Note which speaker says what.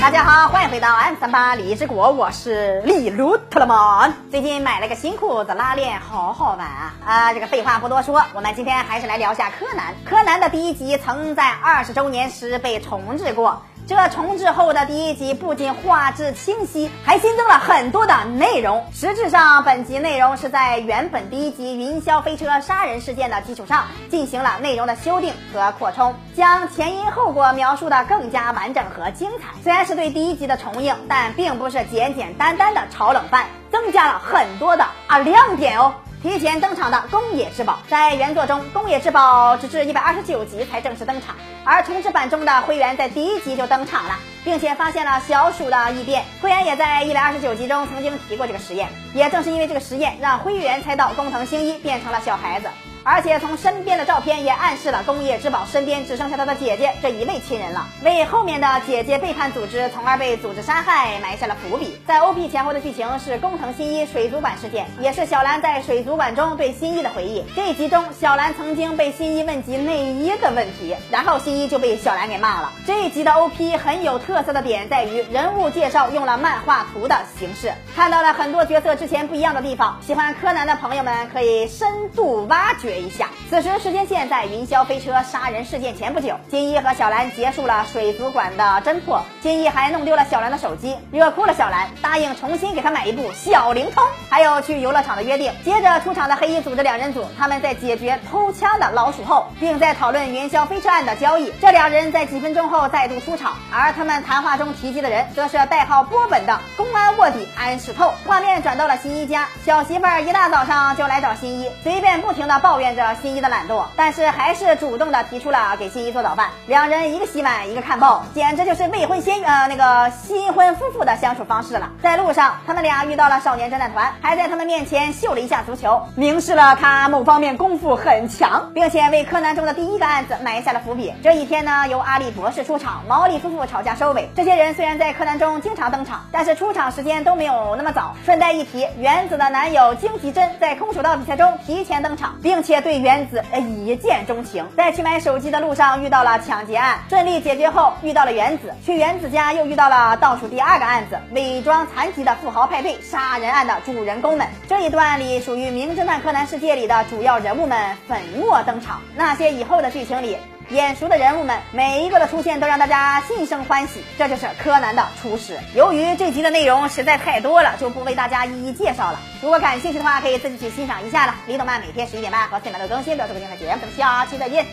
Speaker 1: 大家好，欢迎回到 M 三八李之国，我是李卢特拉曼。最近买了个新裤子，拉链好好玩啊！啊，这个废话不多说，我们今天还是来聊下柯南。柯南的第一集曾在二十周年时被重置过。这重置后的第一集不仅画质清晰，还新增了很多的内容。实质上，本集内容是在原本第一集云霄飞车杀人事件的基础上进行了内容的修订和扩充，将前因后果描述的更加完整和精彩。虽然是对第一集的重映，但并不是简简单单的炒冷饭，增加了很多的啊亮点哦。提前登场的宫野之宝，在原作中，宫野之宝直至一百二十九集才正式登场，而重制版中的灰原在第一集就登场了，并且发现了小鼠的异变。灰原也在一百二十九集中曾经提过这个实验，也正是因为这个实验，让灰原猜到工藤新一变成了小孩子。而且从身边的照片也暗示了工业之宝身边只剩下他的姐姐这一位亲人了，为后面的姐姐背叛组织，从而被组织杀害埋下了伏笔。在 OP 前后的剧情是工藤新一水族馆事件，也是小兰在水族馆中对新一的回忆。这一集中，小兰曾经被新一问及内衣的问题，然后新一就被小兰给骂了。这一集的 OP 很有特色的点在于人物介绍用了漫画图的形式，看到了很多角色之前不一样的地方。喜欢柯南的朋友们可以深度挖掘。学一下，此时时间线在云霄飞车杀人事件前不久，金一和小兰结束了水族馆的侦破，金一还弄丢了小兰的手机，惹哭了小兰，答应重新给她买一部小灵通，还有去游乐场的约定。接着出场的黑衣组织两人组，他们在解决偷枪的老鼠后，并在讨论云霄飞车案的交易。这两人在几分钟后再度出场，而他们谈话中提及的人，则是代号波本的公安卧底安石透。画面转到了新一家，小媳妇儿一大早上就来找新一，随便不停的抱抱怨。着新一的懒惰，但是还是主动的提出了给新一做早饭。两人一个洗碗，一个看报，简直就是未婚先呃那个新婚夫妇的相处方式了。在路上，他们俩遇到了少年侦探团，还在他们面前秀了一下足球，明示了他某方面功夫很强，并且为柯南中的第一个案子埋下了伏笔。这一天呢，由阿笠博士出场，毛利夫妇吵架收尾。这些人虽然在柯南中经常登场，但是出场时间都没有那么早。顺带一提，原子的男友荆棘真在空手道比赛中提前登场，并且。且对原子一见钟情，在去买手机的路上遇到了抢劫案，顺利解决后遇到了原子，去原子家又遇到了倒数第二个案子——伪装残疾的富豪派对杀人案的主人公们。这一段里属于《名侦探柯南》世界里的主要人物们粉墨登场，那些以后的剧情里。眼熟的人物们，每一个的出现都让大家心生欢喜，这就是柯南的初始。由于这集的内容实在太多了，就不为大家一一介绍了。如果感兴趣的话，可以自己去欣赏一下了。李动漫每天十一点半和四点半都更新，不要错过精彩节目。咱们下期再见。